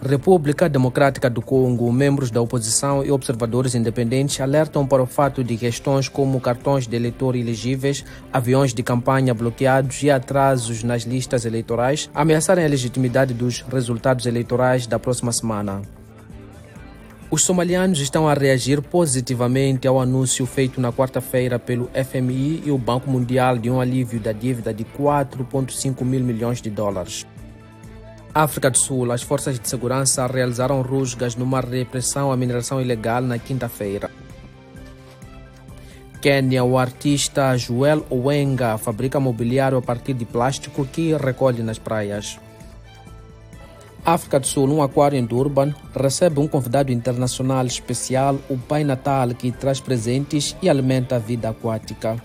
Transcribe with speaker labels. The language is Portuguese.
Speaker 1: República Democrática do Congo, membros da oposição e observadores independentes alertam para o fato de questões como cartões de eleitor elegíveis, aviões de campanha bloqueados e atrasos nas listas eleitorais ameaçarem a legitimidade dos resultados eleitorais da próxima semana. Os somalianos estão a reagir positivamente ao anúncio feito na quarta-feira pelo FMI e o Banco Mundial de um alívio da dívida de 4,5 mil milhões de dólares. África do Sul, as forças de segurança realizaram rusgas numa repressão à mineração ilegal na quinta-feira. Quênia, o artista Joel Owenga fabrica mobiliário a partir de plástico que recolhe nas praias. África do Sul, um aquário em Durban, recebe um convidado internacional especial, o Pai Natal, que traz presentes e alimenta a vida aquática.